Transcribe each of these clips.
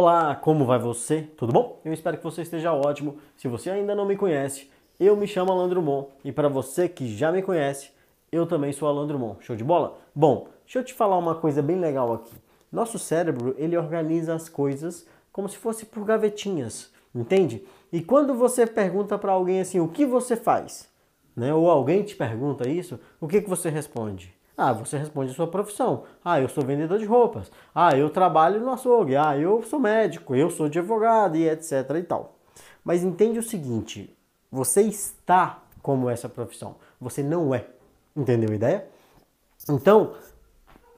Olá, como vai você? Tudo bom? Eu espero que você esteja ótimo. Se você ainda não me conhece, eu me chamo Alan Drummond e para você que já me conhece, eu também sou Alan Drummond. Show de bola? Bom, deixa eu te falar uma coisa bem legal aqui. Nosso cérebro, ele organiza as coisas como se fosse por gavetinhas, entende? E quando você pergunta para alguém assim, o que você faz? Né? Ou alguém te pergunta isso, o que, que você responde? Ah, você responde a sua profissão. Ah, eu sou vendedor de roupas. Ah, eu trabalho no açougue. Ah, eu sou médico, eu sou advogado e etc e tal. Mas entende o seguinte, você está como essa profissão, você não é. Entendeu a ideia? Então,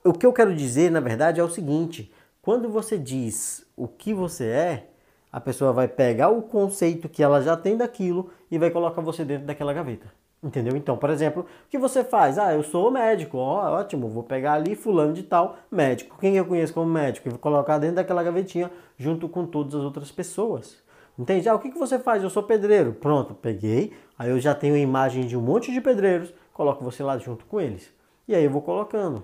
o que eu quero dizer, na verdade, é o seguinte: quando você diz o que você é, a pessoa vai pegar o conceito que ela já tem daquilo e vai colocar você dentro daquela gaveta. Entendeu? Então, por exemplo, o que você faz? Ah, eu sou médico, ó, ótimo, vou pegar ali fulano de tal, médico. Quem eu conheço como médico? E vou colocar dentro daquela gavetinha junto com todas as outras pessoas. Entende? Ah, o que, que você faz? Eu sou pedreiro. Pronto, peguei. Aí eu já tenho a imagem de um monte de pedreiros, coloco você lá junto com eles. E aí eu vou colocando.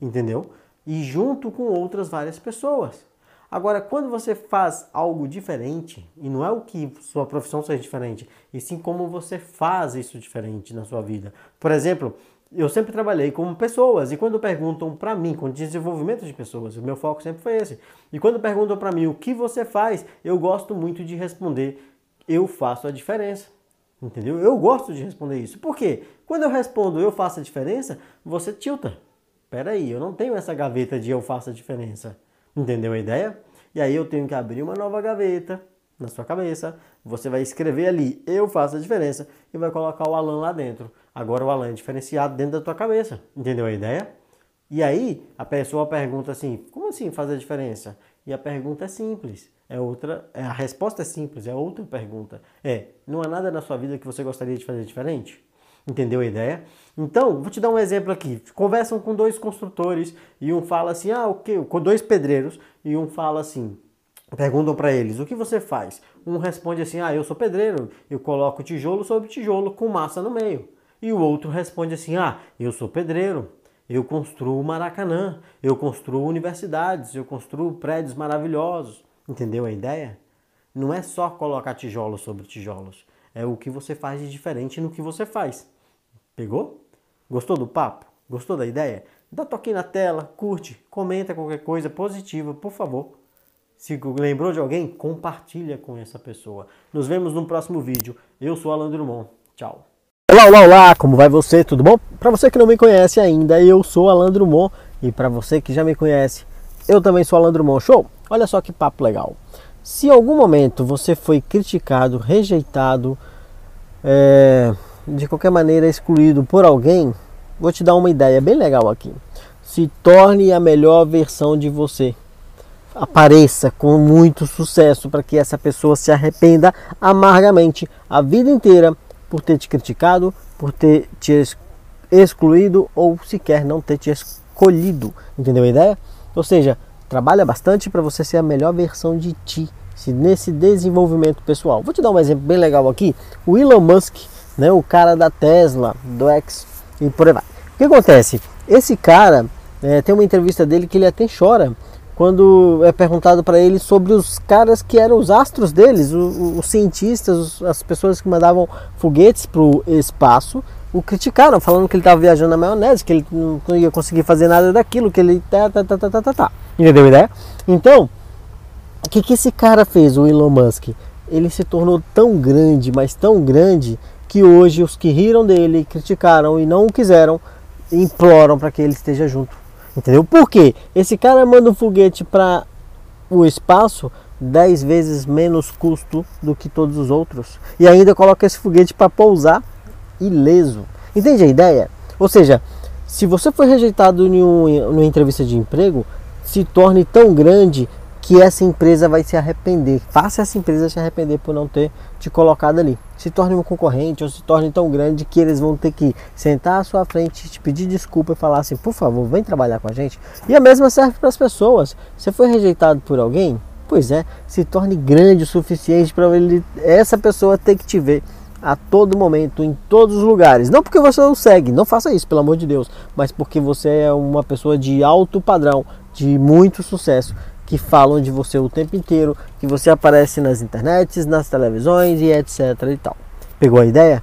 Entendeu? E junto com outras várias pessoas. Agora, quando você faz algo diferente, e não é o que sua profissão seja diferente, e sim como você faz isso diferente na sua vida. Por exemplo, eu sempre trabalhei com pessoas, e quando perguntam para mim, com desenvolvimento de pessoas, o meu foco sempre foi esse. E quando perguntam para mim o que você faz, eu gosto muito de responder: eu faço a diferença. Entendeu? Eu gosto de responder isso. Por quê? Quando eu respondo eu faço a diferença, você tilta. Peraí, eu não tenho essa gaveta de eu faço a diferença. Entendeu a ideia? E aí eu tenho que abrir uma nova gaveta na sua cabeça. Você vai escrever ali, eu faço a diferença, e vai colocar o Alan lá dentro. Agora o Alan é diferenciado dentro da tua cabeça. Entendeu a ideia? E aí a pessoa pergunta assim: como assim fazer a diferença? E a pergunta é simples. É outra, é, a resposta é simples, é outra pergunta. É, não há nada na sua vida que você gostaria de fazer diferente? Entendeu a ideia? Então, vou te dar um exemplo aqui. Conversam com dois construtores e um fala assim: "Ah, o que? Com dois pedreiros e um fala assim: Perguntam para eles: "O que você faz?" Um responde assim: "Ah, eu sou pedreiro, eu coloco tijolo sobre tijolo com massa no meio." E o outro responde assim: "Ah, eu sou pedreiro, eu construo Maracanã, eu construo universidades, eu construo prédios maravilhosos." Entendeu a ideia? Não é só colocar tijolos sobre tijolos, é o que você faz de diferente no que você faz. Pegou? Gostou do papo? Gostou da ideia? Dá toque na tela, curte, comenta qualquer coisa positiva, por favor. Se lembrou de alguém, compartilha com essa pessoa. Nos vemos no próximo vídeo. Eu sou Alan Drummond. Tchau. Olá, olá, olá, como vai você? Tudo bom? Para você que não me conhece ainda, eu sou Alan Drummond. E para você que já me conhece, eu também sou Alan Drummond. Show? Olha só que papo legal. Se em algum momento você foi criticado, rejeitado, é de qualquer maneira excluído por alguém, vou te dar uma ideia bem legal aqui. Se torne a melhor versão de você. Apareça com muito sucesso para que essa pessoa se arrependa amargamente a vida inteira por ter te criticado, por ter te excluído ou sequer não ter te escolhido. Entendeu a ideia? Ou seja, trabalha bastante para você ser a melhor versão de ti nesse desenvolvimento pessoal. Vou te dar um exemplo bem legal aqui. O Elon Musk né? O cara da Tesla, do X e por aí vai. O que acontece? Esse cara é, tem uma entrevista dele que ele até chora quando é perguntado para ele sobre os caras que eram os astros deles, os, os cientistas, os, as pessoas que mandavam foguetes para o espaço, o criticaram, falando que ele estava viajando na maionese, que ele não ia conseguir fazer nada daquilo, que ele tá, tá, tá, tá, tá, tá. Entendeu a ideia? Então, o que, que esse cara fez, o Elon Musk? Ele se tornou tão grande, mas tão grande, que hoje os que riram dele, criticaram e não o quiseram, imploram para que ele esteja junto. Entendeu? Por quê? Esse cara manda um foguete para o espaço 10 vezes menos custo do que todos os outros e ainda coloca esse foguete para pousar ileso. Entende a ideia? Ou seja, se você foi rejeitado em uma entrevista de emprego, se torne tão grande que essa empresa vai se arrepender. Faça essa empresa se arrepender por não ter te colocado ali. Se torne um concorrente ou se torne tão grande que eles vão ter que sentar à sua frente, te pedir desculpa e falar assim: por favor, vem trabalhar com a gente. E a mesma serve para as pessoas. Você foi rejeitado por alguém? Pois é, se torne grande o suficiente para essa pessoa ter que te ver a todo momento, em todos os lugares. Não porque você não segue, não faça isso, pelo amor de Deus, mas porque você é uma pessoa de alto padrão, de muito sucesso que falam de você o tempo inteiro, que você aparece nas internets, nas televisões e etc e tal. Pegou a ideia?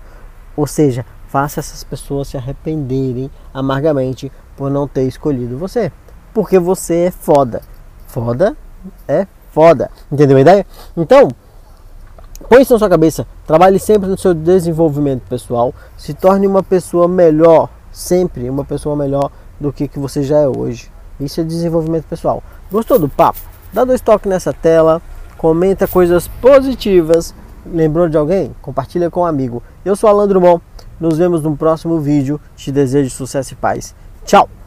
Ou seja, faça essas pessoas se arrependerem amargamente por não ter escolhido você. Porque você é foda. Foda é foda. Entendeu a ideia? Então, põe isso na sua cabeça. Trabalhe sempre no seu desenvolvimento pessoal. Se torne uma pessoa melhor. Sempre uma pessoa melhor do que, que você já é hoje. Isso é desenvolvimento pessoal. Gostou do papo? Dá dois toques nessa tela. Comenta coisas positivas. Lembrou de alguém? Compartilha com um amigo. Eu sou Alan Drummond. Nos vemos no próximo vídeo. Te desejo sucesso e paz. Tchau!